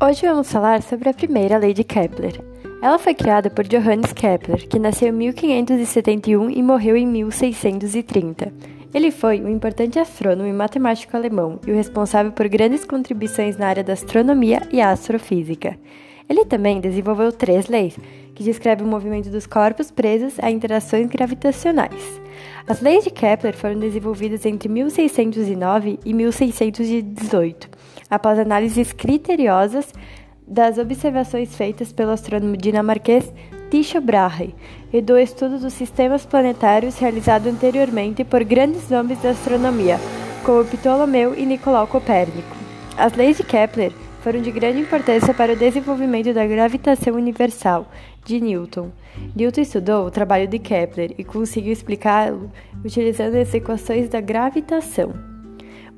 Hoje vamos falar sobre a primeira lei de Kepler. Ela foi criada por Johannes Kepler, que nasceu em 1571 e morreu em 1630. Ele foi um importante astrônomo e matemático alemão e o responsável por grandes contribuições na área da astronomia e astrofísica. Ele também desenvolveu três leis, que descrevem o movimento dos corpos presos a interações gravitacionais. As leis de Kepler foram desenvolvidas entre 1609 e 1618 após análises criteriosas das observações feitas pelo astrônomo dinamarquês Tycho Brahe e do estudo dos sistemas planetários realizado anteriormente por grandes nomes da astronomia, como Ptolomeu e Nicolau Copérnico. As leis de Kepler foram de grande importância para o desenvolvimento da gravitação universal de Newton. Newton estudou o trabalho de Kepler e conseguiu explicá-lo utilizando as equações da gravitação.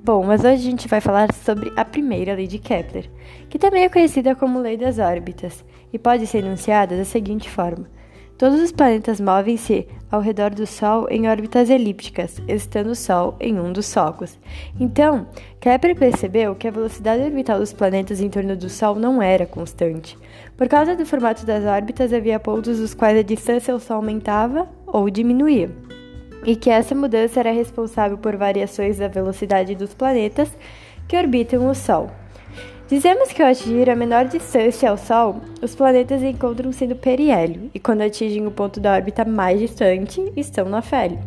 Bom, mas hoje a gente vai falar sobre a primeira lei de Kepler, que também é conhecida como lei das órbitas, e pode ser enunciada da seguinte forma: Todos os planetas movem-se ao redor do Sol em órbitas elípticas, estando o Sol em um dos socos. Então, Kepler percebeu que a velocidade orbital dos planetas em torno do Sol não era constante. Por causa do formato das órbitas, havia pontos dos quais a distância ao Sol aumentava ou diminuía e que essa mudança era responsável por variações da velocidade dos planetas que orbitam o Sol. Dizemos que ao atingir a menor distância ao Sol, os planetas encontram-se no periélio, e quando atingem o ponto da órbita mais distante, estão no afélio.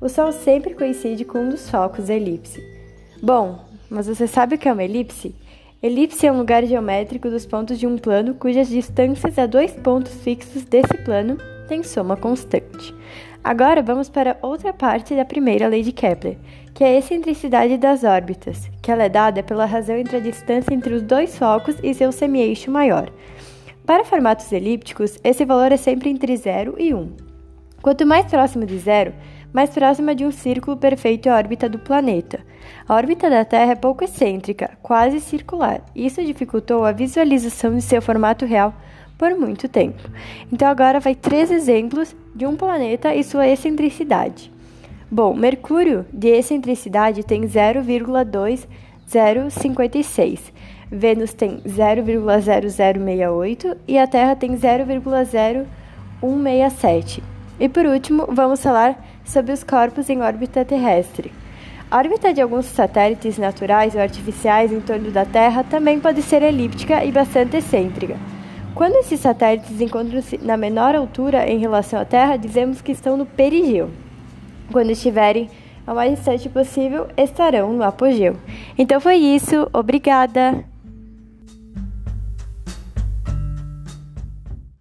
O Sol sempre coincide com um dos focos da elipse. Bom, mas você sabe o que é uma elipse? Elipse é um lugar geométrico dos pontos de um plano cujas distâncias a dois pontos fixos desse plano têm soma constante. Agora vamos para outra parte da primeira lei de Kepler, que é a excentricidade das órbitas, que ela é dada pela razão entre a distância entre os dois focos e seu semi-eixo maior. Para formatos elípticos, esse valor é sempre entre 0 e 1. Quanto mais próximo de zero, mais próxima de um círculo perfeito é a órbita do planeta. A órbita da Terra é pouco excêntrica, quase circular. Isso dificultou a visualização de seu formato real por muito tempo. Então agora vai três exemplos de um planeta e sua excentricidade. Bom, Mercúrio de excentricidade tem 0,2056. Vênus tem 0,0068 e a Terra tem 0,0167. E por último, vamos falar sobre os corpos em órbita terrestre. A órbita de alguns satélites naturais ou artificiais em torno da Terra também pode ser elíptica e bastante excêntrica. Quando esses satélites encontram-se na menor altura em relação à Terra, dizemos que estão no perigeu. Quando estiverem ao mais distante possível, estarão no apogeu. Então foi isso, obrigada!